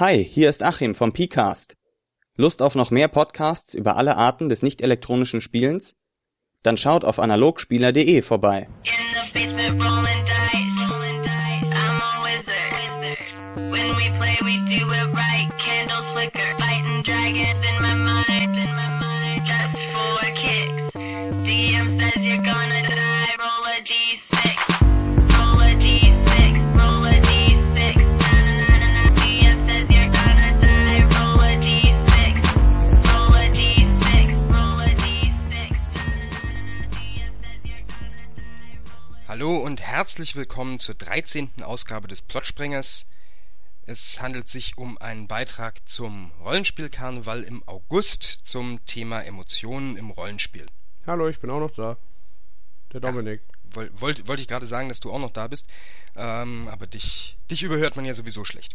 Hi, hier ist Achim vom Pcast. Lust auf noch mehr Podcasts über alle Arten des nicht elektronischen Spielens? Dann schaut auf analogspieler.de vorbei. you're gonna die, roll a d6. Hallo und herzlich willkommen zur 13. Ausgabe des Plotsprengers. Es handelt sich um einen Beitrag zum Rollenspielkarneval im August zum Thema Emotionen im Rollenspiel. Hallo, ich bin auch noch da. Der Dominik. Woll- Wollte wollte ich gerade sagen, dass du auch noch da bist, ähm, aber dich, dich überhört man ja sowieso schlecht.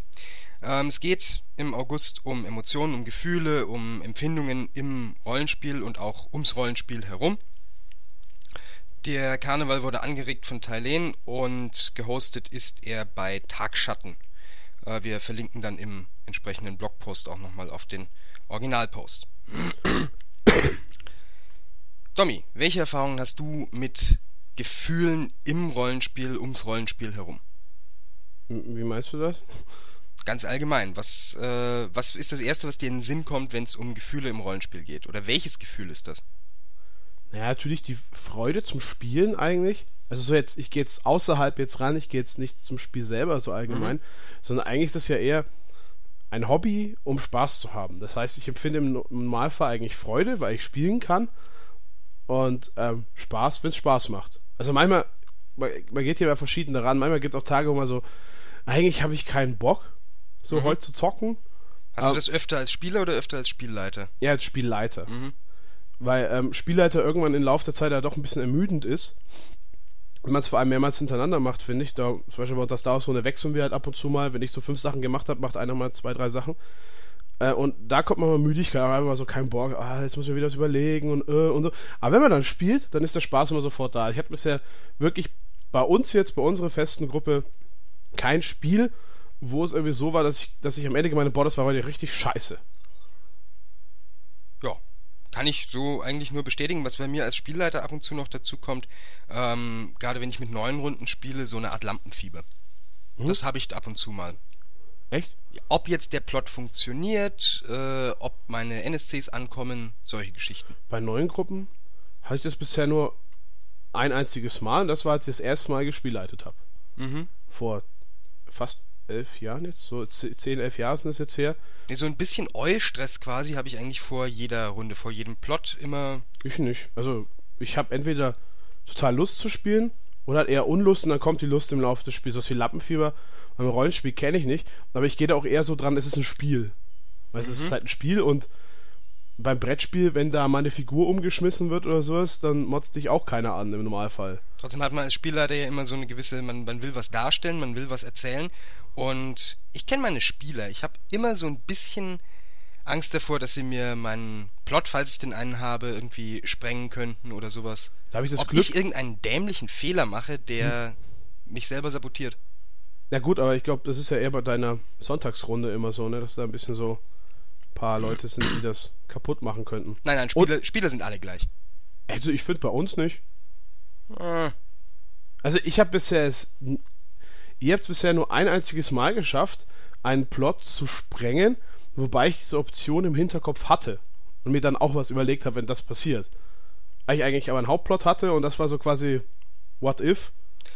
Ähm, es geht im August um Emotionen, um Gefühle, um Empfindungen im Rollenspiel und auch ums Rollenspiel herum. Der Karneval wurde angeregt von Thailen und gehostet ist er bei Tagschatten. Äh, wir verlinken dann im entsprechenden Blogpost auch nochmal auf den Originalpost. Domi, welche Erfahrungen hast du mit Gefühlen im Rollenspiel, ums Rollenspiel herum? Wie meinst du das? Ganz allgemein, was, äh, was ist das Erste, was dir in den Sinn kommt, wenn es um Gefühle im Rollenspiel geht? Oder welches Gefühl ist das? Naja, natürlich die Freude zum Spielen eigentlich. Also so jetzt, ich gehe jetzt außerhalb jetzt ran, ich gehe jetzt nicht zum Spiel selber so allgemein, sondern eigentlich ist das ja eher ein Hobby, um Spaß zu haben. Das heißt, ich empfinde im No- im Normalfall eigentlich Freude, weil ich spielen kann und ähm, Spaß, wenn es Spaß macht. Also manchmal, man, man geht hier bei verschiedene ran, manchmal gibt es auch Tage, wo man so, eigentlich habe ich keinen Bock, so Mhm. heute zu zocken. Hast Aber- du das öfter als Spieler oder öfter als Spielleiter? Ja, als Spielleiter. Mhm. Weil ähm, Spielleiter irgendwann im Laufe der Zeit ja doch ein bisschen ermüdend ist. Wenn man es vor allem mehrmals hintereinander macht, finde ich. Da, zum Beispiel bei uns der Star Wars Runde wechseln wir halt ab und zu mal. Wenn ich so fünf Sachen gemacht habe, macht einer mal zwei, drei Sachen. Äh, und da kommt man mal Müdigkeit, aber einfach mal so kein Bock. Ah, jetzt muss man wieder was überlegen und, äh, und so. Aber wenn man dann spielt, dann ist der Spaß immer sofort da. Ich habe bisher wirklich bei uns jetzt, bei unserer festen Gruppe, kein Spiel, wo es irgendwie so war, dass ich, dass ich am Ende gemeint habe, boah, das war heute richtig scheiße. Kann ich so eigentlich nur bestätigen, was bei mir als Spielleiter ab und zu noch dazu kommt, ähm, gerade wenn ich mit neuen Runden spiele, so eine Art Lampenfieber. Mhm. Das habe ich ab und zu mal. Echt? Ob jetzt der Plot funktioniert, äh, ob meine NSCs ankommen, solche Geschichten. bei neuen Gruppen hatte ich das bisher nur ein einziges Mal und das war, als ich das erste Mal gespielleitet habe. Mhm. Vor fast elf Jahren jetzt, so ze- zehn, elf Jahre sind es jetzt her. So ein bisschen Eulstress quasi habe ich eigentlich vor jeder Runde, vor jedem Plot immer. Ich nicht. Also ich habe entweder total Lust zu spielen oder halt eher Unlust und dann kommt die Lust im Laufe des Spiels. So wie Lappenfieber beim Rollenspiel kenne ich nicht, aber ich gehe da auch eher so dran, es ist ein Spiel. Weil es ist halt ein Spiel und beim Brettspiel, wenn da mal eine Figur umgeschmissen wird oder sowas, dann motzt dich auch keiner an im Normalfall. Trotzdem hat man als Spielleiter ja immer so eine gewisse, man, man will was darstellen, man will was erzählen. Und ich kenne meine Spieler. Ich habe immer so ein bisschen Angst davor, dass sie mir meinen Plot, falls ich denn einen habe, irgendwie sprengen könnten oder sowas. Da habe ich das Ob Glück. ich irgendeinen dämlichen Fehler mache, der mich selber sabotiert. Ja gut, aber ich glaube, das ist ja eher bei deiner Sonntagsrunde immer so, ne, dass da ein bisschen so ein paar Leute sind, die das kaputt machen könnten. Nein, nein, Spieler, Spieler sind alle gleich. Also ich finde bei uns nicht. Äh, Also ich habe bisher es, ihr habt es bisher nur ein einziges Mal geschafft, einen Plot zu sprengen, wobei ich diese Option im Hinterkopf hatte und mir dann auch was überlegt habe, wenn das passiert. Weil ich eigentlich aber einen Hauptplot hatte und das war so quasi What if?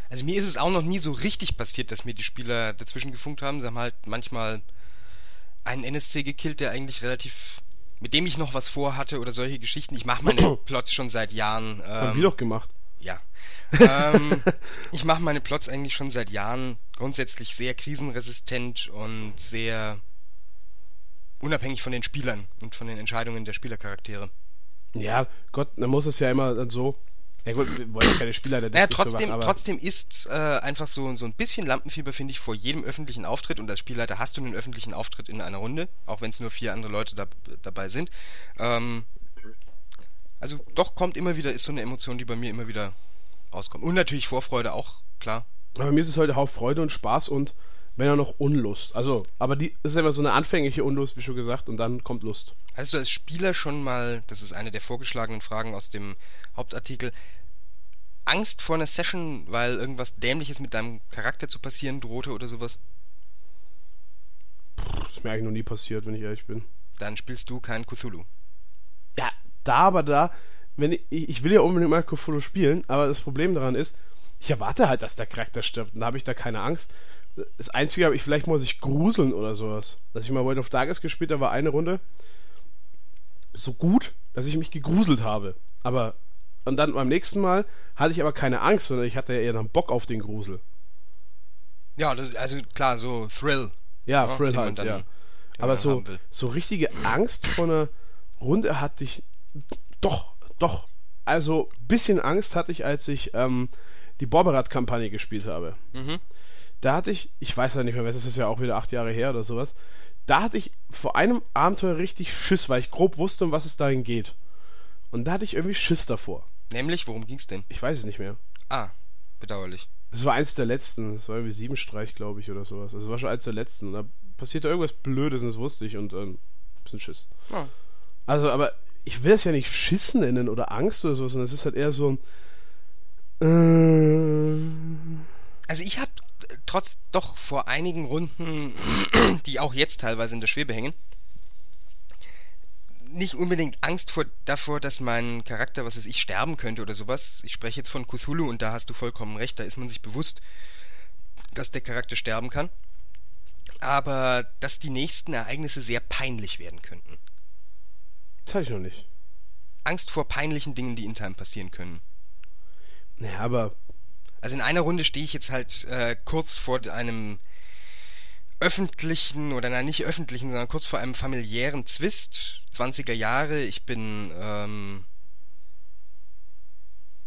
Also mir ist es auch noch nie so richtig passiert, dass mir die Spieler dazwischen gefunkt haben. Sie haben halt manchmal einen NSC gekillt, der eigentlich relativ, mit dem ich noch was vorhatte oder solche Geschichten. Ich mache meine Plots schon seit Jahren. Das haben ähm, wir doch gemacht. Ja. ähm, ich mache meine Plots eigentlich schon seit Jahren grundsätzlich sehr krisenresistent und sehr unabhängig von den Spielern und von den Entscheidungen der Spielercharaktere. Ja, Gott, dann muss es ja immer dann so. Ja gut, wir wollen jetzt keine Spieler der Naja, trotzdem, trotzdem ist äh, einfach so, so ein bisschen Lampenfieber, finde ich, vor jedem öffentlichen Auftritt. Und als Spielleiter hast du einen öffentlichen Auftritt in einer Runde, auch wenn es nur vier andere Leute da, dabei sind. Ähm, also doch kommt immer wieder, ist so eine Emotion, die bei mir immer wieder rauskommt. Und natürlich Vorfreude auch, klar. Aber mir ist es heute Hauptfreude und Spaß und wenn auch noch Unlust. Also, aber die ist immer so eine anfängliche Unlust, wie schon gesagt, und dann kommt Lust. Hattest du als Spieler schon mal, das ist eine der vorgeschlagenen Fragen aus dem Hauptartikel, Angst vor einer Session, weil irgendwas Dämliches mit deinem Charakter zu passieren drohte oder sowas? Das ist mir eigentlich noch nie passiert, wenn ich ehrlich bin. Dann spielst du kein Cthulhu. Ja, da aber da, wenn ich, ich will ja unbedingt mal Cthulhu spielen, aber das Problem daran ist, ich erwarte halt, dass der Charakter stirbt und da habe ich da keine Angst. Das Einzige, aber ich vielleicht muss ich gruseln oder sowas. Dass ich mal World of Darkness gespielt habe, war eine Runde so gut, dass ich mich gegruselt habe. Aber und dann beim nächsten Mal hatte ich aber keine Angst, sondern ich hatte ja eher dann Bock auf den Grusel. Ja, also klar, so Thrill. Ja, Ja, Thrill halt, dann ja. Aber so, so richtige Angst vor einer Runde hatte ich doch, doch. Also bisschen Angst hatte ich, als ich ähm, die Borberat-Kampagne gespielt habe. Mhm. Da hatte ich, ich weiß ja nicht mehr, das ist ja auch wieder acht Jahre her oder sowas. Da hatte ich vor einem Abenteuer richtig Schiss, weil ich grob wusste, um was es dahin geht. Und da hatte ich irgendwie Schiss davor. Nämlich, worum ging's denn? Ich weiß es nicht mehr. Ah, bedauerlich. Das war eins der letzten. Das war irgendwie Siebenstreich, glaube ich, oder sowas. Das war schon eins der letzten. Und da passierte irgendwas Blödes und das wusste ich und ähm, ein bisschen Schiss. Ja. Also, aber ich will es ja nicht Schiss nennen oder Angst oder sowas, sondern es ist halt eher so ein. Also ich habe trotz doch vor einigen Runden, die auch jetzt teilweise in der Schwebe hängen, nicht unbedingt Angst vor, davor, dass mein Charakter, was weiß ich, sterben könnte oder sowas. Ich spreche jetzt von Cthulhu und da hast du vollkommen recht, da ist man sich bewusst, dass der Charakter sterben kann. Aber dass die nächsten Ereignisse sehr peinlich werden könnten. Das hatte ich noch nicht. Angst vor peinlichen Dingen, die in Time passieren können. Naja, aber. Also in einer Runde stehe ich jetzt halt äh, kurz vor einem öffentlichen oder nein, nicht öffentlichen, sondern kurz vor einem familiären Zwist, 20er Jahre. Ich bin, ähm,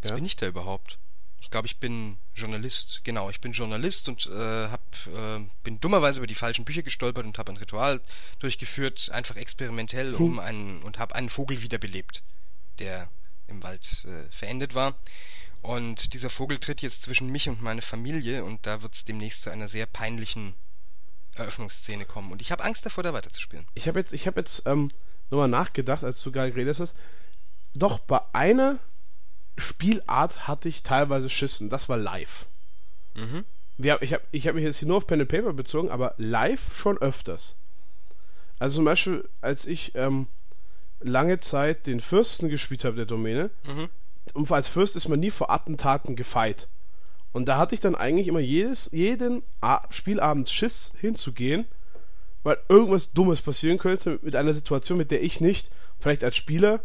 was Ja? bin ich da überhaupt? Ich glaube, ich bin Journalist. Genau, ich bin Journalist und äh, hab, äh, bin dummerweise über die falschen Bücher gestolpert und habe ein Ritual durchgeführt, einfach experimentell, um einen und habe einen Vogel wiederbelebt, der im Wald äh, verendet war. Und dieser Vogel tritt jetzt zwischen mich und meine Familie und da wird es demnächst zu einer sehr peinlichen Eröffnungsszene kommen. Und ich habe Angst davor, da weiterzuspielen. Ich habe jetzt, ich habe jetzt ähm, nochmal nachgedacht, als du gerade geredet hast. Doch bei einer Spielart hatte ich teilweise Schissen. Das war live. Mhm. Wir, ich habe ich hab mich jetzt hier nur auf Pen and Paper bezogen, aber live schon öfters. Also zum Beispiel, als ich ähm, lange Zeit den Fürsten gespielt habe der Domäne, Mhm. und als Fürst ist man nie vor Attentaten gefeit. Und da hatte ich dann eigentlich immer jedes, jeden A Spielabend Schiss hinzugehen, weil irgendwas Dummes passieren könnte mit einer Situation, mit der ich nicht, vielleicht als Spieler,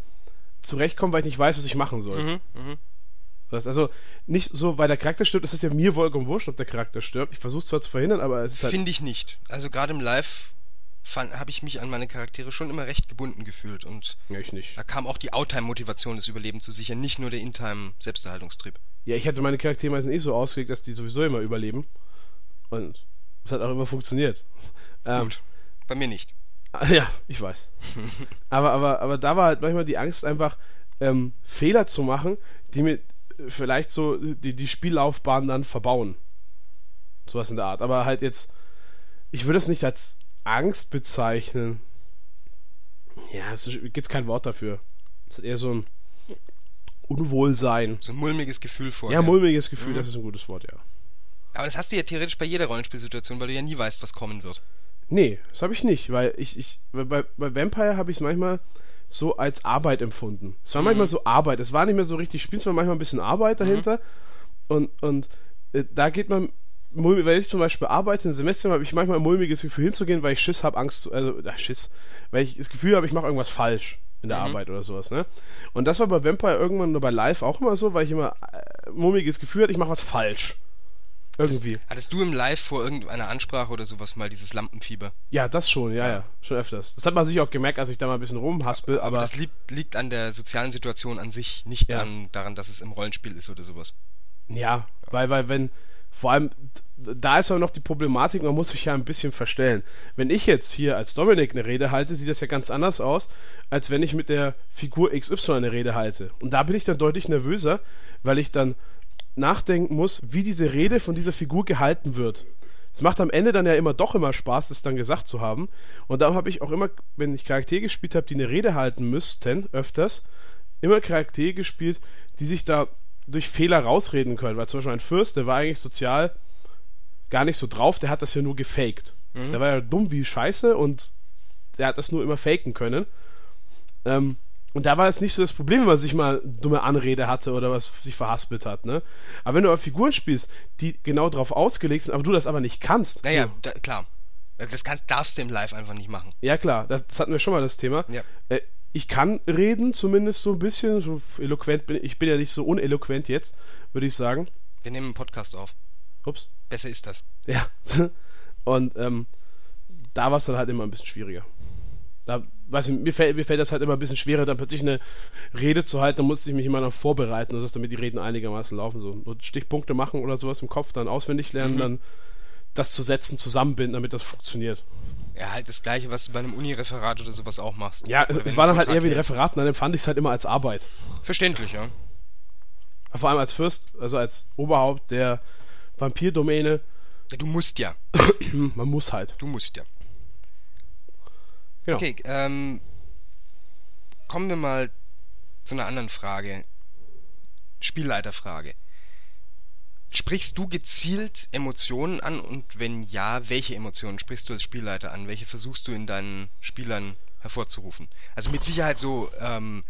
zurechtkomme, weil ich nicht weiß, was ich machen soll. Mhm. Das, also nicht so, weil der Charakter stirbt, es ist ja mir vollkommen wurscht, ob der Charakter stirbt. Ich versuche zwar zu verhindern, aber es ist halt. Finde ich nicht. Also gerade im Live habe ich mich an meine Charaktere schon immer recht gebunden gefühlt und Ja, ich nicht. da kam auch die Outtime-Motivation, das Überleben zu sichern, nicht nur der In-Time-Selbsterhaltungstrieb. Ja, ich hatte meine Charaktere meistens nicht so ausgelegt, dass die sowieso immer überleben. Und es hat auch immer funktioniert. Ähm, Gut. Bei mir nicht. Ja, ich weiß. aber, aber, aber da war halt manchmal die Angst, einfach ähm, Fehler zu machen, die mir vielleicht so die, die Spiellaufbahn dann verbauen. Sowas in der Art. Aber halt jetzt, ich würde es nicht als Angst bezeichnen. Ja, es gibt kein Wort dafür. Es ist eher so ein Unwohlsein. So ein mulmiges Gefühl vor. Ja, mulmiges Gefühl, das ist ein gutes Wort, ja. Aber das hast du ja theoretisch bei jeder Rollenspielsituation, weil du ja nie weißt, was kommen wird. Nee, das habe ich nicht, weil ich, ich bei, bei Vampire habe ich es manchmal so als Arbeit empfunden. Es war manchmal so Arbeit, es war nicht mehr so richtig Spiel, es war manchmal ein bisschen Arbeit dahinter. Und, und äh, da geht man, wenn ich zum Beispiel arbeite, ein Semester, habe ich manchmal ein mulmiges Gefühl hinzugehen, weil ich Schiss habe, Angst, zu- also äh, Schiss, weil ich das Gefühl habe, ich mache irgendwas falsch in der Mhm. Arbeit oder sowas, ne? Und das war bei Vampire irgendwann nur bei Live auch immer so, weil ich immer äh, mulmiges Gefühl hatte, ich mache was falsch. Irgendwie. Hattest du im Live vor irgendeiner Ansprache oder sowas mal dieses Lampenfieber? Ja, das schon, ja, ja, schon öfters. Das hat man sich auch gemerkt, als ich da mal ein bisschen rumhaspel, Aber, aber, das liegt, liegt an der sozialen Situation an sich, nicht Ja. an, daran, dass es im Rollenspiel ist oder sowas. ja, weil, weil, wenn, vor allem, da ist auch noch die Problematik, man muss sich ja ein bisschen verstellen. Wenn ich jetzt hier als Dominik eine Rede halte, sieht das ja ganz anders aus, als wenn ich mit der Figur XY eine Rede halte. Und da bin ich dann deutlich nervöser, weil ich dann nachdenken muss, wie diese Rede von dieser Figur gehalten wird. Es macht am Ende dann ja immer doch immer Spaß, das dann gesagt zu haben. Und darum habe ich auch immer, wenn ich Charaktere gespielt habe, die eine Rede halten müssten, öfters, immer Charaktere gespielt, die sich da durch Fehler rausreden können. Weil zum Beispiel ein Fürst, der war eigentlich sozial gar nicht so drauf, der hat das ja nur gefaked. Mhm. Der war ja dumm wie Scheiße und der hat das nur immer faken können. Ähm, und da war es nicht so das Problem, wenn man sich mal dumme Anrede hatte oder was sich verhaspelt hat, ne? Aber wenn du auf Figuren spielst, die genau drauf ausgelegt sind, aber du das aber nicht kannst. Naja, so, da, klar. Das kannst, darfst du im Live einfach nicht machen. ja klar, das, das hatten wir schon mal das Thema. Ja. Äh, ich kann reden, zumindest so ein bisschen, so eloquent bin ich bin ja nicht so uneloquent jetzt, würde ich sagen. Wir nehmen einen Podcast auf. Ups. Besser ist das. Ja. Und ähm, da war es dann halt immer ein bisschen schwieriger. Da, weiß ich, mir fällt, mir fällt das halt immer ein bisschen schwerer, dann plötzlich eine Rede zu halten, da musste ich mich immer noch vorbereiten, das ist, damit die Reden einigermaßen laufen. So Nur Stichpunkte machen oder sowas im Kopf, dann auswendig lernen, Mhm. dann das zu setzen, zusammenbinden, damit das funktioniert. Ja, halt das gleiche, was du bei einem Uni-Referat oder sowas auch machst. Ja, Oder es war dann halt eher wie ein. Referat, und dann empfand ich es halt immer als Arbeit. Verständlich, ja. Vor allem als Fürst, also als Oberhaupt der Vampirdomäne, Ja, Du musst ja. man muss halt. Du musst ja. Genau. Okay, ähm, kommen wir mal zu einer anderen Frage. Spielleiterfrage. Sprichst du gezielt Emotionen an und wenn ja, welche Emotionen sprichst du als Spielleiter an? Welche versuchst du in deinen Spielern hervorzurufen? Also mit Sicherheit so ähm,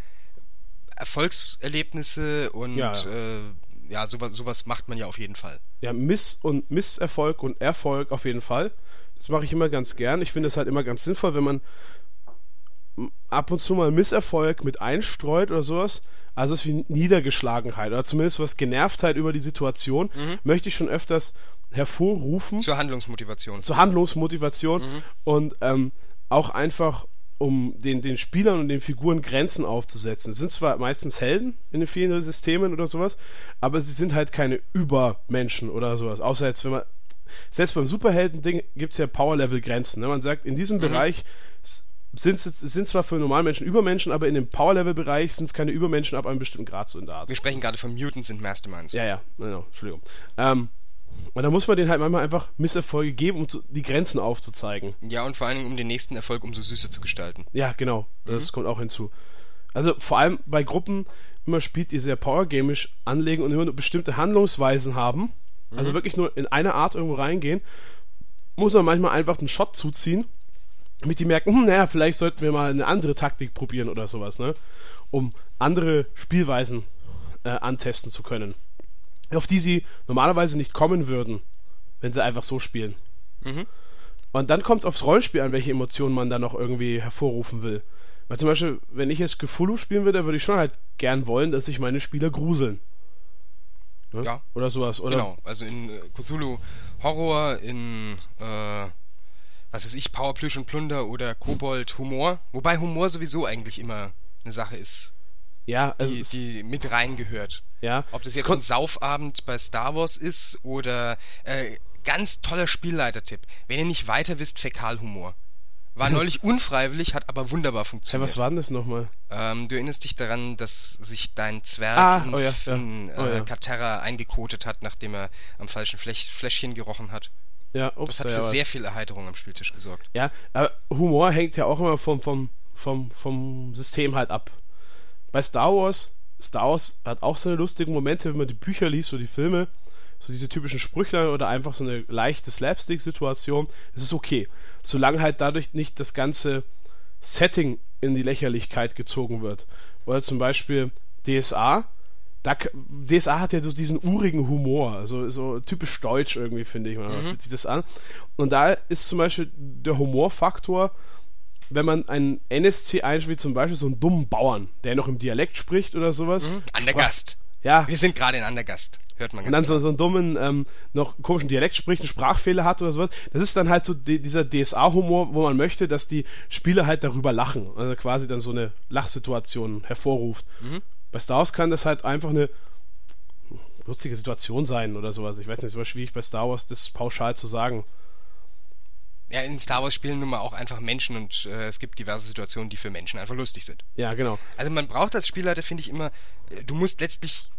Erfolgserlebnisse und Ja, ja. Äh, ja, sowas, sowas macht man ja auf jeden Fall. ja, Miss- und Misserfolg und Erfolg auf jeden Fall. Das mache ich immer ganz gern. Ich finde es halt immer ganz sinnvoll, wenn man ab und zu mal Misserfolg mit einstreut oder sowas. Also es ist wie Niedergeschlagenheit oder zumindest was Genervtheit über die Situation, möchte ich schon öfters hervorrufen Zur Handlungsmotivation. zur Handlungsmotivation und ähm, auch einfach um den, den Spielern und den Figuren Grenzen aufzusetzen. Es sind zwar meistens Helden in den vielen Systemen oder sowas, aber sie sind halt keine Übermenschen oder sowas. Außer jetzt, wenn man. Selbst beim Superhelden-Ding gibt es ja Power-Level-Grenzen. Ne? Man sagt, in diesem Bereich s- sind sind zwar für Normalmenschen Übermenschen, aber in dem Power-Level-Bereich sind es keine Übermenschen ab einem bestimmten Grad so in der Art. Wir sprechen gerade von Mutants und Masterminds. Ja, ja, genau, Entschuldigung. Ähm, und da muss man denen halt manchmal einfach Misserfolge geben, um zu, die Grenzen aufzuzeigen. Ja, und vor allen Dingen, um den nächsten Erfolg umso süßer zu gestalten. Ja, genau. Das kommt auch hinzu. Also vor allem bei Gruppen, wenn man spielt, die sehr powergamisch anlegen und immer nur bestimmte Handlungsweisen haben, also wirklich nur in eine Art irgendwo reingehen, muss man manchmal einfach einen Shot zuziehen, damit die merken, hm, naja, vielleicht sollten wir mal eine andere Taktik probieren oder sowas, ne? Um andere Spielweisen äh, antesten zu können. Auf die sie normalerweise nicht kommen würden, wenn sie einfach so spielen. Mhm. Und dann kommt es aufs Rollenspiel an, welche Emotionen man da noch irgendwie hervorrufen will. Weil zum Beispiel, wenn ich jetzt Cthulhu spielen würde, würde ich schon halt gern wollen, dass sich meine Spieler gruseln. Ne? Ja. Oder sowas. Oder Genau, also in äh, Cthulhu Horror, in äh, was weiß ich, Power Plüsch und Plunder oder Kobold Humor. Wobei Humor sowieso eigentlich immer eine Sache ist, Ja, also die, die mit reingehört. ja. Ob das jetzt ein Saufabend bei Star Wars ist oder äh, ganz toller Spielleitertipp. Wenn ihr nicht weiter wisst, Fäkalhumor. War neulich unfreiwillig, hat aber wunderbar Hey, funktioniert. was war denn das nochmal? Ähm, du erinnerst dich daran, dass sich dein Zwerg Ah, in, oh ja, ja. in äh, Oh ja. Katerra eingekotet hat, nachdem er am falschen Fläch Fläschchen gerochen hat. Ja, ups, Das hat für sehr viel Erheiterung am Spieltisch gesorgt. Ja, aber Humor hängt ja auch immer vom, vom, vom, vom System halt ab. Bei Star Wars, Star Wars hat auch seine lustigen Momente, wenn man die Bücher liest oder die Filme, so diese typischen Sprüchlein oder einfach so eine leichte Slapstick-Situation, das ist okay. Solange halt dadurch nicht das ganze Setting in die Lächerlichkeit gezogen wird. Oder zum Beispiel DSA, da, DSA hat ja so diesen urigen Humor, also so typisch deutsch irgendwie, finde ich. Man Mhm. sich das an. Und da ist zum Beispiel der Humorfaktor, wenn man einen NSC einspielt, zum Beispiel so einen dummen Bauern, der noch im Dialekt spricht oder sowas. An der Gast. Ja, Wir sind gerade in An der Gast. Hört man und ganz dann so, so einen dummen, ähm, noch komischen Dialekt spricht, einen Sprachfehler hat oder sowas. Das ist dann halt so die, dieser DSA-Humor, wo man möchte, dass die Spieler halt darüber lachen. Also quasi dann so eine Lachsituation hervorruft. Mhm. Bei Star Wars kann das halt einfach eine lustige Situation sein oder sowas. Ich weiß nicht, es ist aber schwierig bei Star Wars das pauschal zu sagen. Ja, in Star Wars spielen nun mal auch einfach Menschen und äh, es gibt diverse Situationen, die für Menschen einfach lustig sind. Ja, genau. Also man braucht als Spielleiter, finde ich immer, äh, du musst letztlich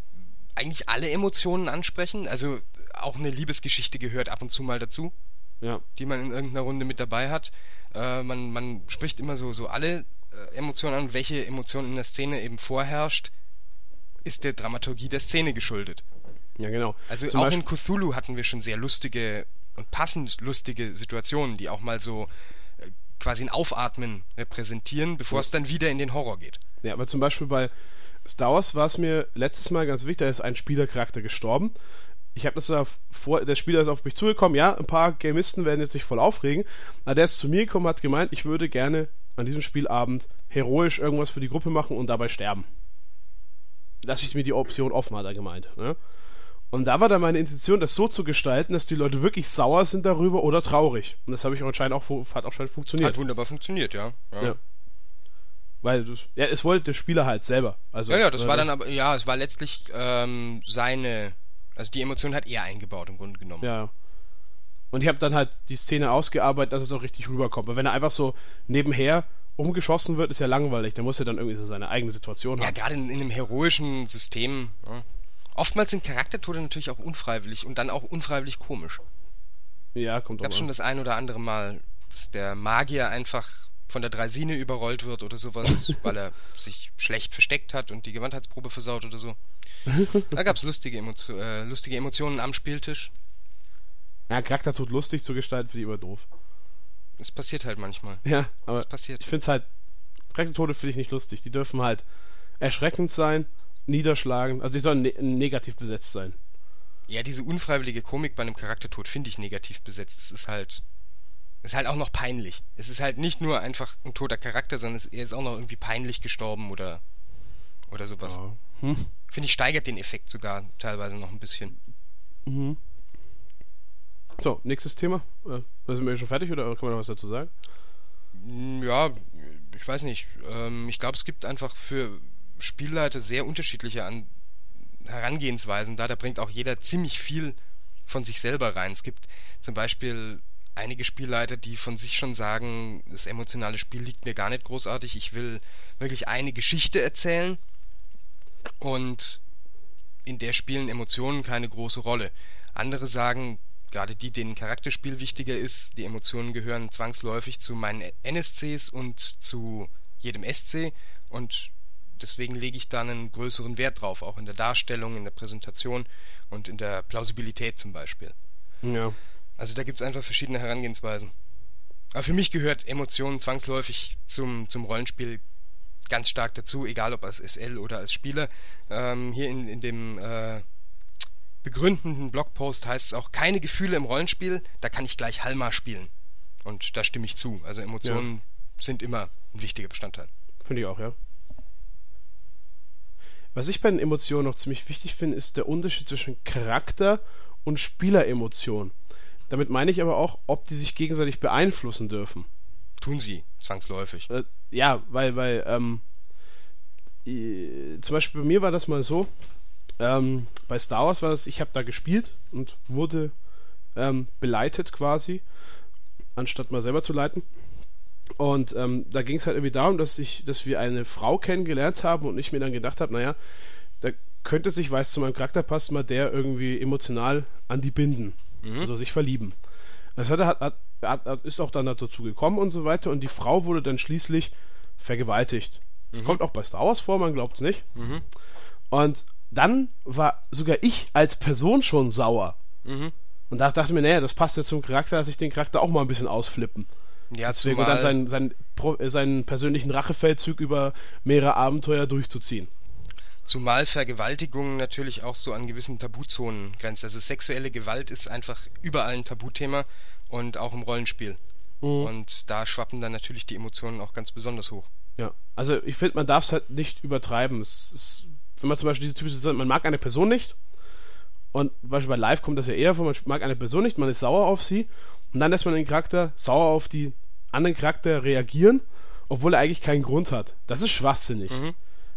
eigentlich alle Emotionen ansprechen. Also auch eine Liebesgeschichte gehört ab und zu mal dazu. Ja. die man in irgendeiner Runde mit dabei hat. Äh, man, man spricht immer so, so alle äh, Emotionen an. Welche Emotion in der Szene eben vorherrscht, ist der Dramaturgie der Szene geschuldet. Ja, genau. Also Zum auch Beispiel- in Cthulhu hatten wir schon sehr lustige und passend lustige Situationen, die auch mal so äh, quasi ein Aufatmen repräsentieren, bevor es dann wieder in den Horror geht. Ja, aber zum Beispiel bei Star Wars war es mir letztes Mal ganz wichtig, da ist ein Spielercharakter gestorben. Ich habe das da vor, der Spieler ist auf mich zugekommen, ja, ein paar Gamisten werden jetzt sich voll aufregen, aber der ist zu mir gekommen, hat gemeint, ich würde gerne an diesem Spielabend heroisch irgendwas für die Gruppe machen und dabei sterben. Lass ich mir die Option offen, hat er gemeint. Ne? Und da war dann meine Intention, das so zu gestalten, dass die Leute wirklich sauer sind darüber oder traurig. Und das habe ich auch anscheinend auch, hat auch schon funktioniert. Hat wunderbar funktioniert, ja. Ja, Ja. Weil das, ja, es wollte der Spieler halt selber. Also, ja, ja, das war dann aber, ja, es war letztlich ähm, seine, also die Emotion hat er eingebaut im Grunde genommen. Ja. Und ich habe dann halt die Szene ausgearbeitet, dass es auch richtig rüberkommt. Weil wenn er einfach so nebenher umgeschossen wird, ist ja langweilig. Der muss ja dann irgendwie so seine eigene Situation Ja, haben. gerade in, in einem heroischen System. Ja. Oftmals sind Charaktertode natürlich auch unfreiwillig und dann auch unfreiwillig komisch. Ja, kommt Gab drauf schon an. das ein oder andere Mal, dass der Magier einfach von der Dreisine überrollt wird oder sowas, weil er sich schlecht versteckt hat und die Gewandheitsprobe versaut oder so. Da gab's lustige, Emotio äh, lustige Emotionen am Spieltisch. Ja, Charaktertod lustig zu gestalten, finde ich immer doof. Das passiert halt manchmal. Ja, aber passiert. ich finde es halt, Charaktertode finde ich nicht lustig. Die dürfen halt erschreckend sein, niederschlagen. Also die sollen ne negativ besetzt sein. Ja, diese unfreiwillige Komik bei einem Charaktertod finde ich negativ besetzt. Das ist halt. Ist halt auch noch peinlich. Es ist halt nicht nur einfach ein toter Charakter, sondern es, er ist auch noch irgendwie peinlich gestorben oder. oder sowas. Ja. Hm. Finde ich, steigert den Effekt sogar teilweise noch ein bisschen. Mhm. So, nächstes Thema. Äh, sind wir schon fertig oder kann man noch was dazu sagen? Mm, Ja, ich weiß nicht. Ähm, ich glaube, es gibt einfach für Spielleiter sehr unterschiedliche An Herangehensweisen da. Da bringt auch jeder ziemlich viel von sich selber rein. Es gibt zum Beispiel einige Spielleiter, die von sich schon sagen, das emotionale Spiel liegt mir gar nicht großartig. Ich will wirklich eine Geschichte erzählen und in der spielen Emotionen keine große Rolle. Andere sagen, gerade die, denen Charakterspiel wichtiger ist, die Emotionen gehören zwangsläufig zu meinen NSCs und zu jedem SC und deswegen lege ich da einen größeren Wert drauf, auch in der Darstellung, in der Präsentation und in der Plausibilität zum Beispiel. Ja. Also da gibt es einfach verschiedene Herangehensweisen. Aber für mich gehört Emotionen zwangsläufig zum, zum Rollenspiel ganz stark dazu, egal ob als SL oder als Spieler. Ähm, hier in, in dem äh, begründenden Blogpost heißt es auch, keine Gefühle im Rollenspiel, da kann ich gleich Halma spielen. Und da stimme ich zu. Also Emotionen sind immer ein wichtiger Bestandteil. Finde ich auch, ja. Was ich bei den Emotionen noch ziemlich wichtig finde, ist der Unterschied zwischen Charakter und Spieleremotion. Damit meine ich aber auch, ob die sich gegenseitig beeinflussen dürfen. Tun sie zwangsläufig. Äh, ja, weil, weil, ähm, äh, zum Beispiel bei mir war das mal so, ähm, bei Star Wars war das, ich habe da gespielt und wurde ähm, beleitet quasi, anstatt mal selber zu leiten. Und ähm, da ging es halt irgendwie darum, dass ich, dass wir eine Frau kennengelernt haben und ich mir dann gedacht habe, naja, da könnte sich, weil es zu meinem Charakter passt, mal der irgendwie emotional an die binden. Mhm. Also sich verlieben. Das hat, hat, hat, hat, ist auch dann dazu gekommen und so weiter und die Frau wurde dann schließlich vergewaltigt. Kommt auch bei Star Wars vor, man glaubt es nicht. Mhm. Und dann war sogar ich als Person schon sauer. Mhm. Und da dachte ich mir, naja, das passt ja zum Charakter, dass ich den Charakter auch mal ein bisschen ausflippen. Ja, Deswegen dann seinen, seinen, äh, seinen persönlichen Rachefeldzug über mehrere Abenteuer durchzuziehen. Zumal Vergewaltigung natürlich auch so an gewissen Tabuzonen grenzt. Also sexuelle Gewalt ist einfach überall ein Tabuthema und auch im Rollenspiel. Mhm. Und da schwappen dann natürlich die Emotionen auch ganz besonders hoch. Ja, also ich finde, man darf es halt nicht übertreiben. Ist, wenn man zum Beispiel diese typische Situation, man mag eine Person nicht und zum Beispiel bei Live kommt das ja eher vor, man mag eine Person nicht, man ist sauer auf sie und dann lässt man den Charakter sauer auf die anderen Charakter reagieren, obwohl er eigentlich keinen Grund hat. Das ist schwachsinnig. Mhm.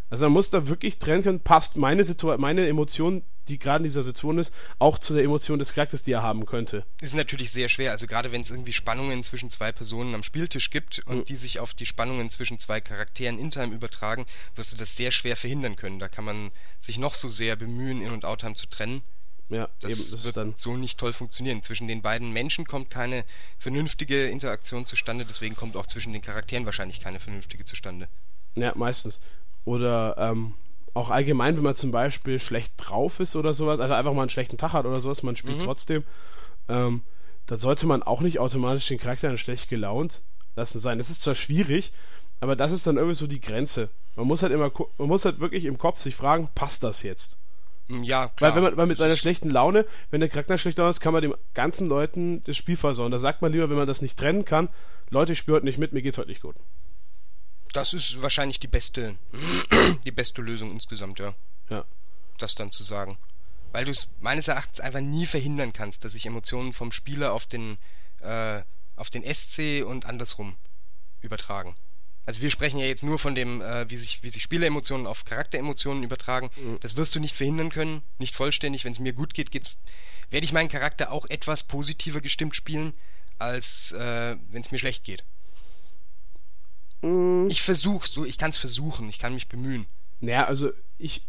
Also man muss da wirklich trennen können, passt meine Situation, meine Emotion, die gerade in dieser Situation ist, auch zu der Emotion des Charakters, die er haben könnte. Ist natürlich sehr schwer. Also gerade wenn es irgendwie Spannungen zwischen zwei Personen am Spieltisch gibt und Mhm. die sich auf die Spannungen zwischen zwei Charakteren in Time übertragen, wirst du das sehr schwer verhindern können. Da kann man sich noch so sehr bemühen, In- und Outtime zu trennen. Ja, Das, eben, das wird so nicht toll funktionieren. Zwischen den beiden Menschen kommt keine vernünftige Interaktion zustande, deswegen kommt auch zwischen den Charakteren wahrscheinlich keine vernünftige zustande. Ja, meistens. Oder ähm, auch allgemein, wenn man zum Beispiel schlecht drauf ist oder sowas, also einfach mal einen schlechten Tag hat oder sowas, man spielt Mhm. trotzdem, ähm, dann sollte man auch nicht automatisch den Charakter dann schlecht gelaunt lassen sein. Das ist zwar schwierig, aber das ist dann irgendwie so die Grenze. Man muss halt immer, man muss halt wirklich im Kopf sich fragen, passt das jetzt? Hm, Ja, klar. Weil, wenn man, weil mit seiner schlechten Laune, wenn der Charakter schlecht ist, kann man dem ganzen Leuten das Spiel versauen. Da sagt man lieber, wenn man das nicht trennen kann, Leute, ich spiele heute nicht mit, mir geht's heute nicht gut. Das ist wahrscheinlich die beste, die beste Lösung insgesamt, ja. Ja. Das dann zu sagen. Weil du es meines Erachtens einfach nie verhindern kannst, dass sich Emotionen vom Spieler auf den, äh, auf den SC und andersrum übertragen. Also wir sprechen ja jetzt nur von dem, äh, wie sich, wie sich Spieleremotionen auf Charakteremotionen übertragen. Das wirst du nicht verhindern können, nicht vollständig. Wenn es mir gut geht, geht's, werde ich meinen Charakter auch etwas positiver gestimmt spielen, als äh, wenn es mir schlecht geht. Mm. Ich versuch's, so, ich kann es versuchen, ich kann mich bemühen. Naja, also ich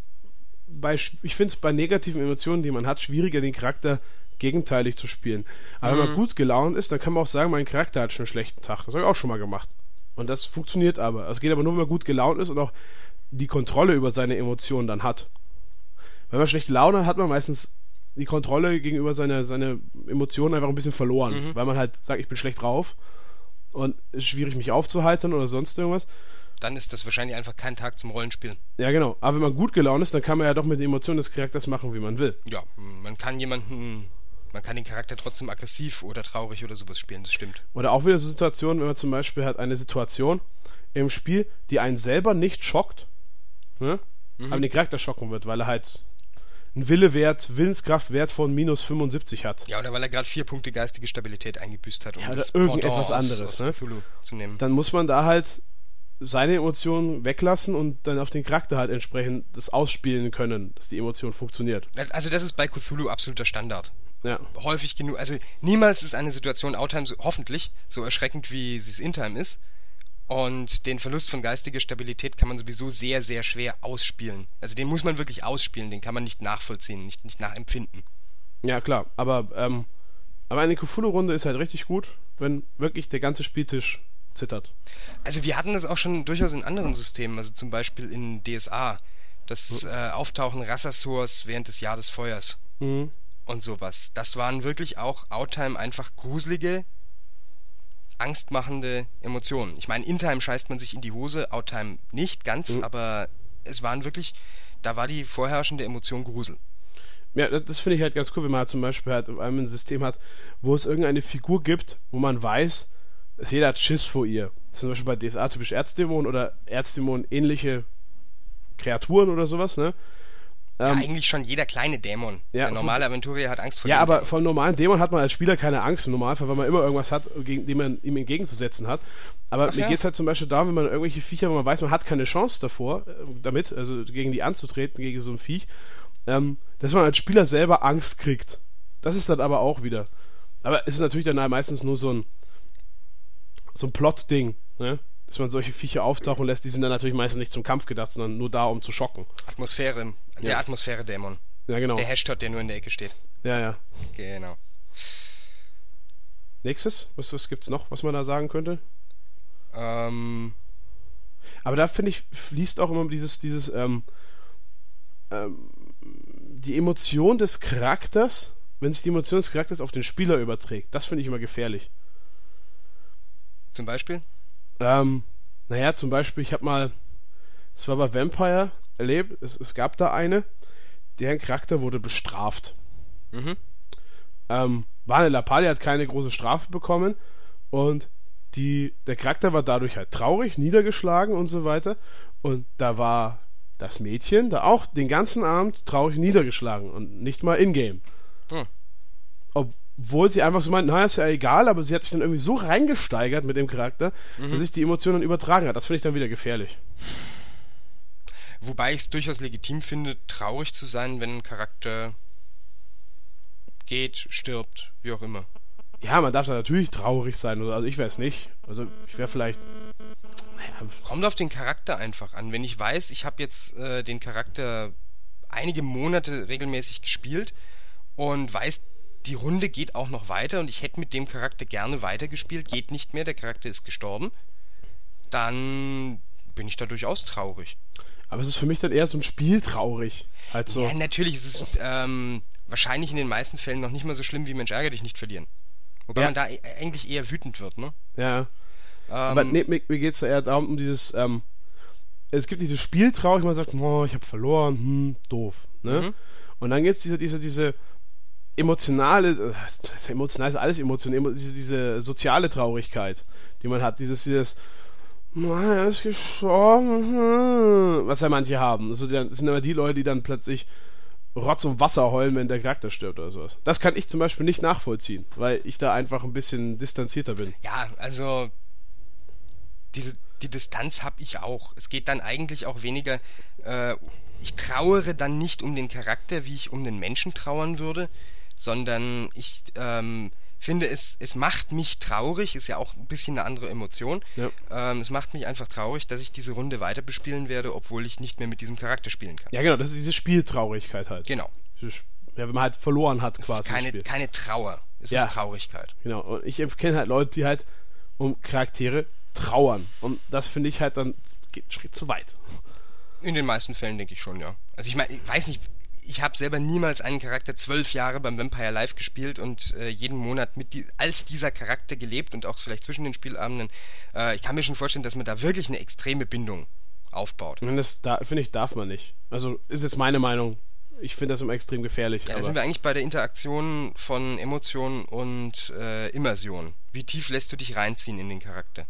bei ich finde es bei negativen Emotionen, die man hat, schwieriger, den Charakter gegenteilig zu spielen. Aber wenn man Mhm. gut gelaunt ist, dann kann man auch sagen, mein Charakter hat schon einen schlechten Tag. Das habe ich auch schon mal gemacht. Und das funktioniert aber. Es geht aber nur, wenn man gut gelaunt ist und auch die Kontrolle über seine Emotionen dann hat. Wenn man schlechte Laune hat, hat man meistens die Kontrolle gegenüber seiner seine Emotionen einfach ein bisschen verloren, Mhm. weil man halt sagt, ich bin schlecht drauf und es ist schwierig, mich aufzuheitern oder sonst irgendwas. Dann ist das wahrscheinlich einfach kein Tag zum Rollenspielen. Ja, genau. Aber wenn man gut gelaunt ist, dann kann man ja doch mit den Emotionen des Charakters machen, wie man will. Ja, man kann jemanden, man kann den Charakter trotzdem aggressiv oder traurig oder sowas spielen, das stimmt. Oder auch wieder so Situationen, wenn man zum Beispiel hat eine Situation im Spiel, die einen selber nicht schockt, ne? aber den Charakter schocken wird, weil er halt einen Willewert, Willenskraftwert von minus 75 hat. Ja, oder weil er gerade vier Punkte geistige Stabilität eingebüßt hat, um Ja, oder das irgendetwas Pendant aus- anderes, aus ne? Cthulhu zu nehmen. Dann muss man da halt seine Emotionen weglassen und dann auf den Charakter halt entsprechend das ausspielen können, dass die Emotion funktioniert. Also das ist bei Cthulhu absoluter Standard. Ja. Häufig genug, also niemals ist eine Situation Outtime so, hoffentlich so erschreckend, wie sie es Intime ist. Und den Verlust von geistiger Stabilität kann man sowieso sehr, sehr schwer ausspielen. Also den muss man wirklich ausspielen, den kann man nicht nachvollziehen, nicht, nicht nachempfinden. Ja, klar. Aber, ähm, aber eine Cthulhu-Runde ist halt richtig gut, wenn wirklich der ganze Spieltisch zittert. Also wir hatten das auch schon durchaus in anderen Systemen, also zum Beispiel in DSA. Das äh, Auftauchen Rassasors während des Jahr des Feuers Mhm. Und sowas. Das waren wirklich auch Outtime einfach gruselige, angstmachende Emotionen. Ich meine, Intime scheißt man sich in die Hose, Outtime nicht ganz, Mhm. aber es waren wirklich, da war die vorherrschende Emotion Grusel. Ja, das, finde ich halt ganz cool, wenn man halt zum Beispiel halt ein System hat, wo es irgendeine Figur gibt, wo man weiß, dass jeder hat Schiss vor ihr. Das ist zum Beispiel bei DSA typisch Erzdämonen oder Erzdämonen ähnliche Kreaturen oder sowas, ne? Ja, Ähm, eigentlich schon jeder kleine Dämon. Ja, Der normale Aventurier hat Angst vor ja, aber Dämon. vom normalen Dämon hat man als Spieler keine Angst im Normalfall, weil man immer irgendwas hat, gegen dem man ihm entgegenzusetzen hat. Aber Ach mir ja. geht's halt zum Beispiel darum, wenn man irgendwelche Viecher, wo man weiß, man hat keine Chance davor, äh, damit, also gegen die anzutreten, gegen so ein Viech, ähm, dass man als Spieler selber Angst kriegt. Das ist dann aber auch wieder. Aber es ist natürlich dann meistens nur so ein so ein Plot-Ding, ne? Dass man solche Viecher auftauchen lässt, die sind dann natürlich meistens nicht zum Kampf gedacht, sondern nur da, um zu schocken. Atmosphäre, der Ja. Atmosphäre-Dämon. Ja, genau. Der Hashtag, der nur in der Ecke steht. Ja, ja. Genau. Nächstes? Was, was gibt's noch, was man da sagen könnte? Ähm, Aber da finde ich, fließt auch immer dieses, dieses, ähm, ähm, die Emotion des Charakters, wenn sich die Emotion des Charakters auf den Spieler überträgt. Das finde ich immer gefährlich. zum Beispiel? Ähm, naja, zum Beispiel, ich habe mal, es war bei Vampire erlebt, es, es gab da eine, deren Charakter wurde bestraft. Mhm. Ähm, Lappalie, hat keine große Strafe bekommen und die, der Charakter war dadurch halt traurig, niedergeschlagen und so weiter. Und da war das Mädchen da auch den ganzen Abend traurig niedergeschlagen und nicht mal in-game. Hm. Obwohl sie einfach so meint, naja, ist ja egal, aber sie hat sich dann irgendwie so reingesteigert mit dem Charakter, dass sich die Emotionen übertragen hat. Das finde ich dann wieder gefährlich. Wobei ich es durchaus legitim finde, traurig zu sein, wenn ein Charakter geht, stirbt, wie auch immer. Ja, man darf da natürlich traurig sein. oder- Also ich wäre es nicht. Also ich wäre vielleicht. Naja, Kommt auf den Charakter einfach an. Wenn ich weiß, ich habe jetzt äh, den Charakter einige Monate regelmäßig gespielt und weißt, die Runde geht auch noch weiter und ich hätte mit dem Charakter gerne weitergespielt, geht nicht mehr, der Charakter ist gestorben, dann bin ich da durchaus traurig. Aber es ist für mich dann eher so ein Spiel traurig. Halt so. Ja, natürlich ist es ähm, wahrscheinlich in den meisten Fällen noch nicht mal so schlimm wie Mensch ärger dich nicht verlieren. Wobei Ja. man da e- eigentlich eher wütend wird, ne? Ja. Ähm, Aber nee, mir, mir geht es eher darum, um dieses, ähm, es gibt dieses Spiel traurig, man sagt, oh, ich habe verloren, hm, doof. Ne? Mhm. Und dann gibt es diese, diese, diese emotionale, äh, emotional ist alles emotional, emo- diese, diese soziale Traurigkeit, die man hat, dieses, dieses, "Oh, er ist gestorben, hm", was ja manche haben. Also das sind immer die Leute, die dann plötzlich Rotz und Wasser heulen, wenn der Charakter stirbt oder sowas. Das kann ich zum Beispiel nicht nachvollziehen, weil ich da einfach ein bisschen distanzierter bin. Ja, also diese, die Distanz habe ich auch. Es geht dann eigentlich auch weniger. Äh, ich trauere dann nicht um den Charakter, wie ich um den Menschen trauern würde, sondern ich ähm, finde, es, es macht mich traurig, ist ja auch ein bisschen eine andere Emotion. Ja. Ähm, es macht mich einfach traurig, dass ich diese Runde weiter bespielen werde, obwohl ich nicht mehr mit diesem Charakter spielen kann. Ja, genau, das ist diese Spieltraurigkeit halt. Genau. Ja, wenn man halt verloren hat Es quasi. ist keine, keine Trauer, es Ja. ist Traurigkeit. Genau. Und ich kenne halt Leute, die halt um Charaktere trauern. Und das finde ich halt dann geht einen Schritt zu weit. In den meisten Fällen denke ich schon, ja. Also ich meine, ich weiß nicht, ich habe selber niemals einen Charakter zwölf Jahre beim Vampire Live gespielt und äh, jeden Monat mit die, als dieser Charakter gelebt und auch vielleicht zwischen den Spielabenden. Äh, ich kann mir schon vorstellen, dass man da wirklich eine extreme Bindung aufbaut. Das da, finde ich, darf man nicht. Also ist jetzt meine Meinung. Ich finde das immer extrem gefährlich. Ja, da sind wir eigentlich bei der Interaktion von Emotion und äh, Immersion. Wie tief lässt du dich reinziehen in den Charakter?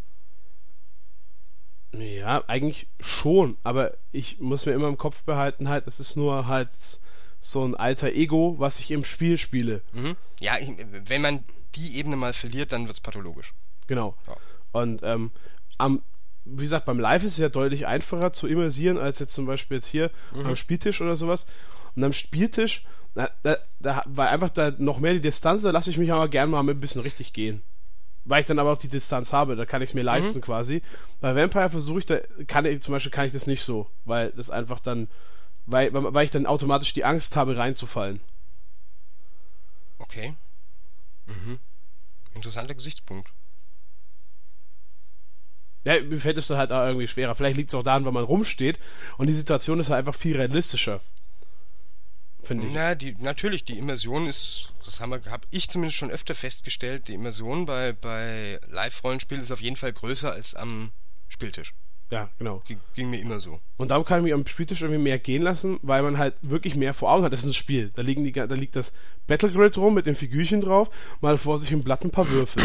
ja, eigentlich schon. Aber ich muss mir immer im Kopf behalten, halt, es ist nur halt so ein alter Ego, was ich im Spiel spiele. Mhm. Ja, ich, wenn man die Ebene mal verliert, dann wird's pathologisch. Genau. Ja. Und ähm, am, wie gesagt, beim Live ist es ja deutlich einfacher zu immersieren, als jetzt zum Beispiel jetzt hier Mhm. am Spieltisch oder sowas. Und am Spieltisch, da, da, da war einfach da noch mehr die Distanz, da lasse ich mich aber gern mal mit ein bisschen richtig gehen. Weil ich dann aber auch die Distanz habe, da kann ich es mir leisten Mhm. quasi. Bei Vampire versuche ich, da kann ich, zum Beispiel kann ich das nicht so, weil das einfach dann, weil, weil ich dann automatisch die Angst habe, reinzufallen. Okay. Mhm. Interessanter Gesichtspunkt. Ja, mir fällt es dann halt auch irgendwie schwerer. Vielleicht liegt es auch daran, weil man rumsteht und die Situation ist halt einfach viel realistischer. Finde ich. Na, die, natürlich, die Immersion ist, das habe hab ich zumindest schon öfter festgestellt, die Immersion bei, bei Live-Rollenspielen ist auf jeden Fall größer als am Spieltisch. Ja, genau. Ging, ging mir immer so. Und darum kann ich mich am Spieltisch irgendwie mehr gehen lassen, weil man halt wirklich mehr vor Augen hat. Das ist ein Spiel. Da, liegen die, da liegt das Battlegrid rum mit den Figürchen drauf, mal vor sich im Blatt ein paar Würfel.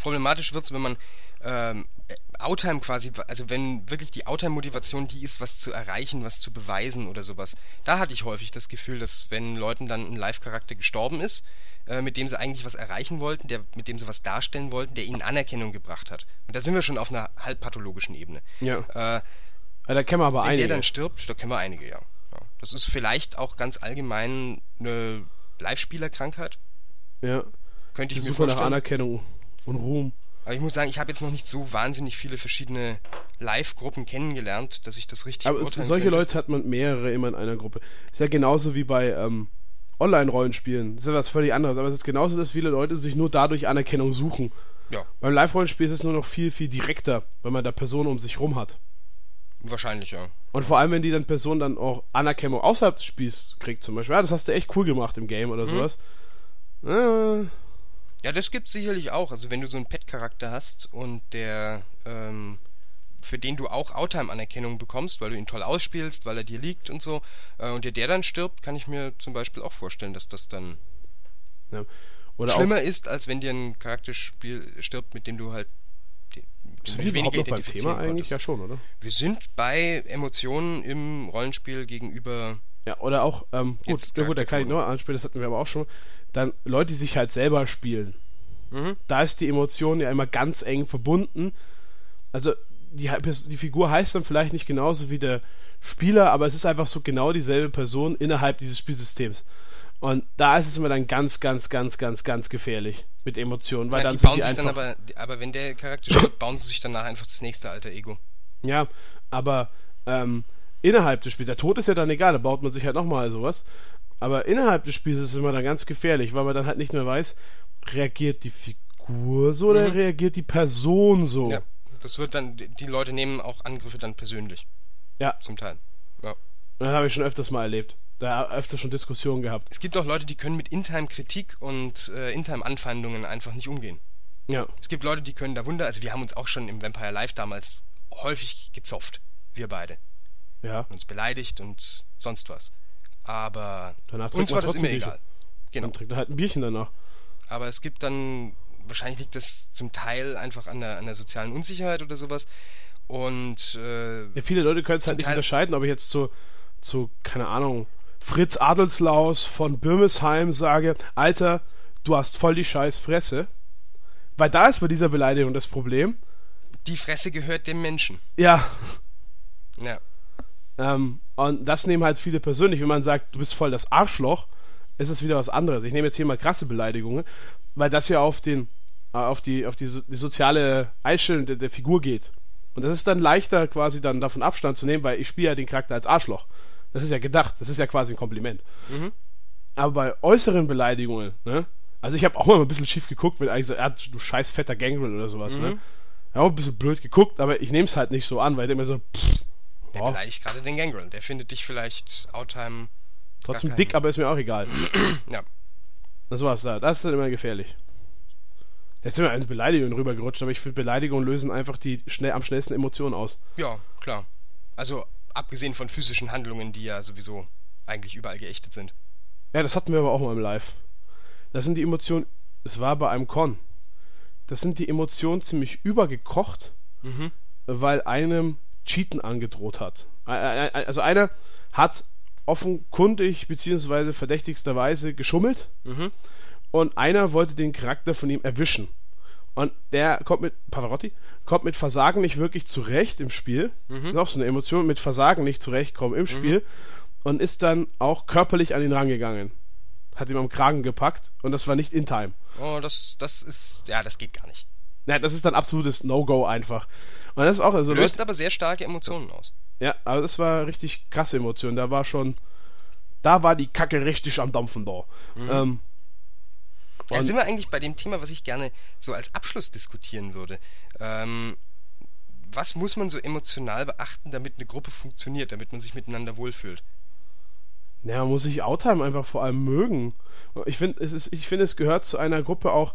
Problematisch wird's, wenn man ähm, äh, Outtime quasi, also wenn wirklich die Outtime-Motivation die ist, was zu erreichen, was zu beweisen oder sowas. Da hatte ich häufig das Gefühl, dass wenn Leuten dann ein Live-Charakter gestorben ist, äh, mit dem sie eigentlich was erreichen wollten, der, mit dem sie was darstellen wollten, der ihnen Anerkennung gebracht hat. Und da sind wir schon auf einer halbpathologischen Ebene. Ja. Äh, Ja, da kennen wir aber wenn einige. der dann stirbt, da kennen wir einige, ja. ja. Das ist vielleicht auch ganz allgemein eine Live-Spielerkrankheit. ja. Könnte Die ich mir Suche nach vorstellen. Anerkennung und Ruhm. Aber ich muss sagen, ich habe jetzt noch nicht so wahnsinnig viele verschiedene Live-Gruppen kennengelernt, dass ich das richtig Aber solche könnte. Leute hat man mehrere immer in einer Gruppe. Ist ja genauso wie bei ähm, Online-Rollenspielen. Das ist ja was völlig anderes. Aber es ist genauso, dass viele Leute sich nur dadurch Anerkennung suchen. Ja, Beim Live-Rollenspiel ist es nur noch viel, viel direkter, weil man da Personen um sich rum hat. wahrscheinlich, ja. Und vor allem, wenn die dann Person dann auch Anerkennung außerhalb des Spiels kriegt, zum Beispiel, ja, das hast du echt cool gemacht im Game oder sowas. Äh, Ja, das gibt's sicherlich auch. Also wenn du so einen Pet-Charakter hast und der, ähm, für den du auch Outtime-Anerkennung bekommst, weil du ihn toll ausspielst, weil er dir liegt und so, äh, und dir der dann stirbt, kann ich mir zum Beispiel auch vorstellen, dass das dann ja. Oder schlimmer ist, als wenn dir ein Charakter stirbt, mit dem du halt sind wir überhaupt noch beim Thema eigentlich? konntest. Ja, schon, oder? Wir sind bei Emotionen im Rollenspiel gegenüber Ja, oder auch, ähm, gut, na gut, da kann ich nur anspielen, das hatten wir aber auch schon. Dann Leute, die sich halt selber spielen. Mhm. Da ist die Emotion ja immer ganz eng verbunden. Also, die, die Figur heißt dann vielleicht nicht genauso wie der Spieler, aber es ist einfach so genau dieselbe Person innerhalb dieses Spielsystems. Und da ist es immer dann ganz, ganz, ganz, ganz, ganz gefährlich mit Emotionen, weil Ja, dann die sind bauen die sich einfach. dann aber, aber wenn der Charakter stirbt, bauen sie sich danach einfach das nächste alter Ego. Ja, aber ähm, innerhalb des Spiels, der Tod ist ja dann egal, da baut man sich halt nochmal sowas. Aber innerhalb des Spiels ist es immer dann ganz gefährlich, weil man dann halt nicht mehr weiß, reagiert die Figur so oder Mhm. reagiert die Person so. Ja. Das wird dann, die Leute nehmen auch Angriffe dann persönlich. Ja. Zum Teil. Ja. Das habe ich schon öfters mal erlebt. Da öfter schon Diskussionen gehabt. Es gibt auch Leute, die können mit Intime-Kritik und äh, Intime-Anfeindungen einfach nicht umgehen. Ja. Es gibt Leute, die können da Wunder, also wir haben uns auch schon im Vampire Live damals häufig gezopft. Wir beide. Ja. Uns beleidigt und sonst was. Aber Danach uns man war das immer egal. Genau. Dann trinkt halt ein Bierchen danach. Aber es gibt dann, wahrscheinlich liegt das zum Teil einfach an der, an der sozialen Unsicherheit oder sowas. Und äh, Ja, viele Leute können es halt nicht Teil- unterscheiden, ob ich jetzt zu, zu, keine Ahnung, Fritz Adelslaus von Birmesheim sage, Alter, du hast voll die scheiß Fresse. Weil da ist bei dieser Beleidigung das Problem. die Fresse gehört dem Menschen. Ja, Ja. ähm, und das nehmen halt viele persönlich. Wenn man sagt, du bist voll das Arschloch, ist es wieder was anderes. Ich nehme jetzt hier mal krasse Beleidigungen, weil das ja auf den, auf die, auf die, so- die soziale Einstellung der, der Figur geht. Und das ist dann leichter, quasi dann davon Abstand zu nehmen, weil ich spiele ja den Charakter als Arschloch. Das ist ja gedacht, das ist ja quasi ein Kompliment. Mhm. Aber bei äußeren Beleidigungen, ne? Also ich habe auch mal ein bisschen schief geguckt, wenn eigentlich so, ah, du scheiß fetter Gangrel oder sowas, Mhm. ne? Ja, auch ein bisschen blöd geguckt, aber ich nehme es halt nicht so an, weil ich denke mir so, pff, Der boah, beleidigt gerade den Gangrel. Der findet dich vielleicht outtime. trotzdem dick, aber ist mir auch egal. Ja. Das war's da. Das ist dann immer gefährlich. Jetzt sind wir ins Beleidigungen rübergerutscht, aber ich finde, Beleidigungen lösen einfach die schnell, am schnellsten Emotionen aus. Ja, klar. Also abgesehen von physischen Handlungen, die ja sowieso eigentlich überall geächtet sind. Ja, das hatten wir aber auch mal im Live. Das sind die Emotionen, es war bei einem Con. Das sind die Emotionen ziemlich übergekocht, Mhm. weil einem Cheaten angedroht hat. Also einer hat offenkundig beziehungsweise verdächtigsterweise geschummelt Mhm. Und einer wollte den Charakter von ihm erwischen. Und der kommt mit, Pavarotti, kommt mit Versagen nicht wirklich zurecht im Spiel. Mhm. Das ist auch so eine Emotion, mit Versagen nicht zurechtkommen im Spiel. Und ist dann auch körperlich an ihn rangegangen. Hat ihm am Kragen gepackt und das war nicht in time. Oh, das, das ist. Ja, das geht gar nicht. Ja, das ist dann absolutes No-Go einfach. Und das ist auch, also Löst Leute, aber sehr starke Emotionen aus. ja, aber das war richtig krasse Emotion. Da war schon, da war die Kacke richtig am Dampfen da. Ähm, Ja, jetzt sind wir eigentlich bei dem Thema, was ich gerne so als Abschluss diskutieren würde. Ähm, was muss man so emotional beachten, damit eine Gruppe funktioniert, damit man sich miteinander wohlfühlt? Ja, man muss sich Outtime einfach vor allem mögen. Ich finde, es, ist- ich finde, es gehört zu einer Gruppe auch.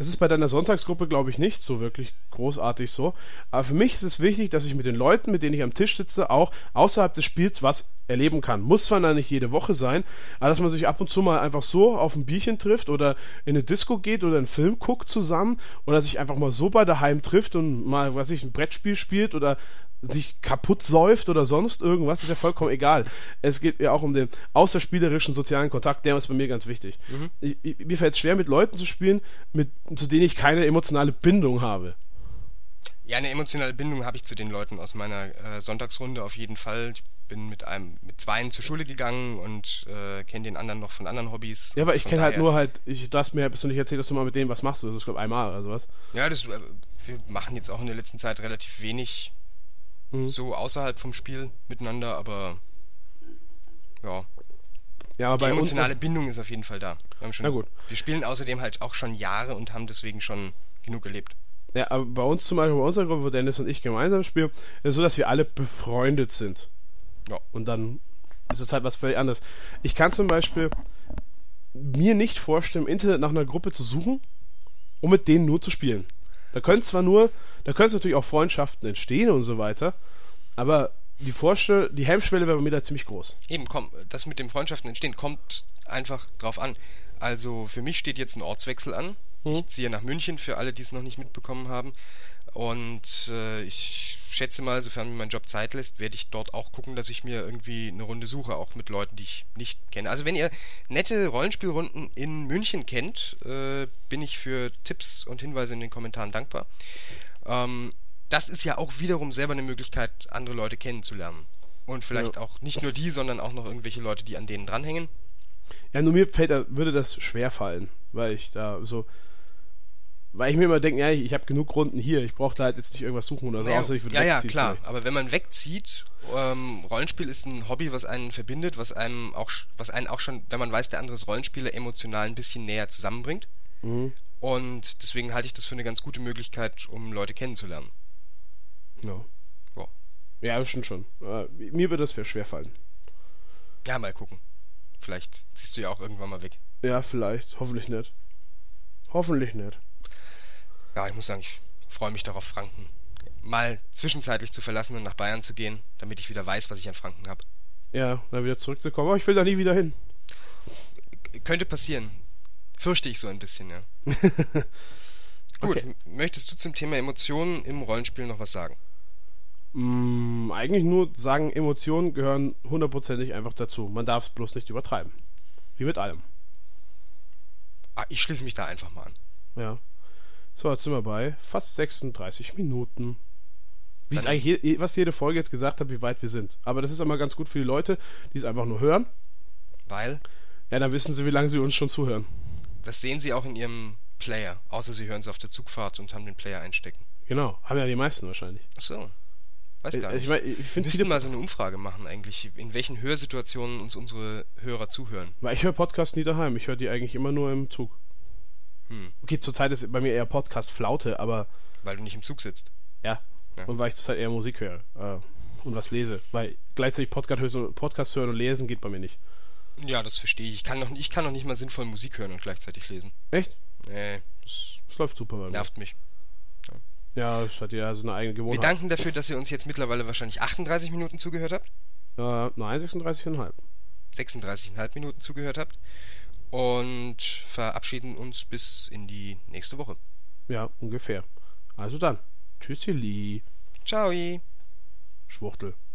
Es ist bei deiner Sonntagsgruppe, glaube ich, nicht so wirklich großartig so. Aber für mich ist es wichtig, dass ich mit den Leuten, mit denen ich am Tisch sitze, auch außerhalb des Spiels was erleben kann. Muss zwar nicht jede Woche sein, aber dass man sich ab und zu mal einfach so auf ein Bierchen trifft oder in eine Disco geht oder einen Film guckt zusammen oder sich einfach mal so bei daheim trifft und mal, was ich, ein Brettspiel spielt oder sich kaputt säuft oder sonst irgendwas, ist ja vollkommen egal. Es geht ja auch um den außerspielerischen sozialen Kontakt, der ist bei mir ganz wichtig. Ich, ich, mir fällt es schwer, mit Leuten zu spielen, mit, zu denen ich keine emotionale Bindung habe. Ja, eine emotionale Bindung habe ich zu den Leuten aus meiner äh, Sonntagsrunde auf jeden Fall. Ich bin mit einem, mit zweien zur Schule gegangen und äh, kenne den anderen noch von anderen Hobbys. Ja, weil ich kenne halt nur halt, ich, du hast mir persönlich erzählt, dass du mal mit denen was machst. Das ist, glaube ich, einmal oder sowas. Ja, das, äh, wir machen jetzt auch in der letzten Zeit relativ wenig Mhm. so außerhalb vom Spiel miteinander, aber ja, Ja, aber die emotionale Bindung ist auf jeden Fall da. Wir, schon, Na gut. wir spielen außerdem halt auch schon Jahre und haben deswegen schon genug erlebt. Ja, aber bei uns zum Beispiel, bei unserer Gruppe, wo Dennis und ich gemeinsam spielen, ist es so, dass wir alle befreundet sind. Ja. Und dann ist es halt was völlig anderes. Ich kann zum Beispiel mir nicht vorstellen, im Internet nach einer Gruppe zu suchen, um mit denen nur zu spielen. Da können zwar nur, da können natürlich auch Freundschaften entstehen und so weiter, aber die Vorstell die Hemmschwelle wäre bei mir da ziemlich groß. Eben, komm, das mit dem Freundschaften entstehen kommt einfach drauf an. Also für mich steht jetzt ein Ortswechsel an. Mhm. Ich ziehe nach München, für alle, die es noch nicht mitbekommen haben. Und äh, ich schätze mal, sofern mir mein Job Zeit lässt, werde ich dort auch gucken, dass ich mir irgendwie eine Runde suche, auch mit Leuten, die ich nicht kenne. Also wenn ihr nette Rollenspielrunden in München kennt, äh, bin ich für Tipps und Hinweise in den Kommentaren dankbar. Ähm, das ist ja auch wiederum selber eine Möglichkeit, andere Leute kennenzulernen. Und vielleicht Ja. auch nicht nur die, sondern auch noch irgendwelche Leute, die an denen dranhängen. Ja, nur mir fällt, würde das schwer fallen, weil ich da so. Weil ich mir immer denke, ja, ich, habe genug Runden hier, ich brauche da halt jetzt nicht irgendwas suchen oder so, Ja, außer ich würde ja, ja, klar. vielleicht. Aber wenn man wegzieht, ähm, Rollenspiel ist ein Hobby, was einen verbindet, was einem auch, was einen auch schon, wenn man weiß, der andere ist Rollenspieler, emotional ein bisschen näher zusammenbringt. Mhm. Und deswegen halte ich das für eine ganz gute Möglichkeit, um Leute kennenzulernen. Ja. Ja. Stimmt schon. Äh, mir wird das schwer schwerfallen. Ja, mal gucken. Vielleicht ziehst du ja auch irgendwann mal weg. Ja, vielleicht. Hoffentlich nicht. Hoffentlich nicht. Ja, ich muss sagen, ich freue mich darauf, Franken mal zwischenzeitlich zu verlassen und nach Bayern zu gehen, damit ich wieder weiß, was ich an Franken habe. Ja, dann wieder zurückzukommen. Aber ich will da nie wieder hin. Könnte passieren. Fürchte ich so ein bisschen, ja. Gut, Okay. möchtest du zum Thema Emotionen im Rollenspiel noch was sagen? Mm, eigentlich nur sagen, Emotionen gehören hundertprozentig einfach dazu. Man darf es bloß nicht übertreiben. Wie mit allem. Ah, ich schließe mich da einfach mal an. Ja. So, jetzt sind wir bei fast 36 Minuten. Wie es eigentlich je, was jede Folge jetzt gesagt hat, wie weit wir sind. Aber das ist immer ganz gut für die Leute, die es einfach nur hören. Weil, Ja, dann wissen sie, wie lange sie uns schon zuhören. das sehen sie auch in ihrem Player. Außer sie hören es auf der Zugfahrt und haben den Player einstecken. Genau, haben ja die meisten wahrscheinlich. Ach so. Weiß gar Ich, nicht. ich, mein, ich wir viele, mal so eine Umfrage machen eigentlich, in welchen Hörsituationen uns unsere Hörer zuhören. weil ich höre Podcasts nie daheim. Ich höre die eigentlich immer nur im Zug. Hm, Okay, zurzeit ist bei mir eher Podcast Flaute, aber weil du nicht im Zug sitzt. ja. Ja. Und weil ich zurzeit eher Musik höre äh, und was lese. Weil gleichzeitig Podcast, hören- Podcast hören und lesen geht bei mir nicht. Ja, das verstehe ich. Ich kann, noch, ich kann noch nicht mal sinnvoll Musik hören und gleichzeitig lesen. Echt? Nee, das Das läuft super bei mir. nervt mich. Ja, das hat ja so eine eigene Wir Gewohnheit. danken dafür, dass ihr uns jetzt mittlerweile wahrscheinlich 38 Minuten zugehört habt. Äh, nein, 36,5. 36,5 Minuten zugehört habt. Und verabschieden uns bis in die nächste Woche. Ja, ungefähr. Also dann. Tschüssi, Ciao. Schwuchtel.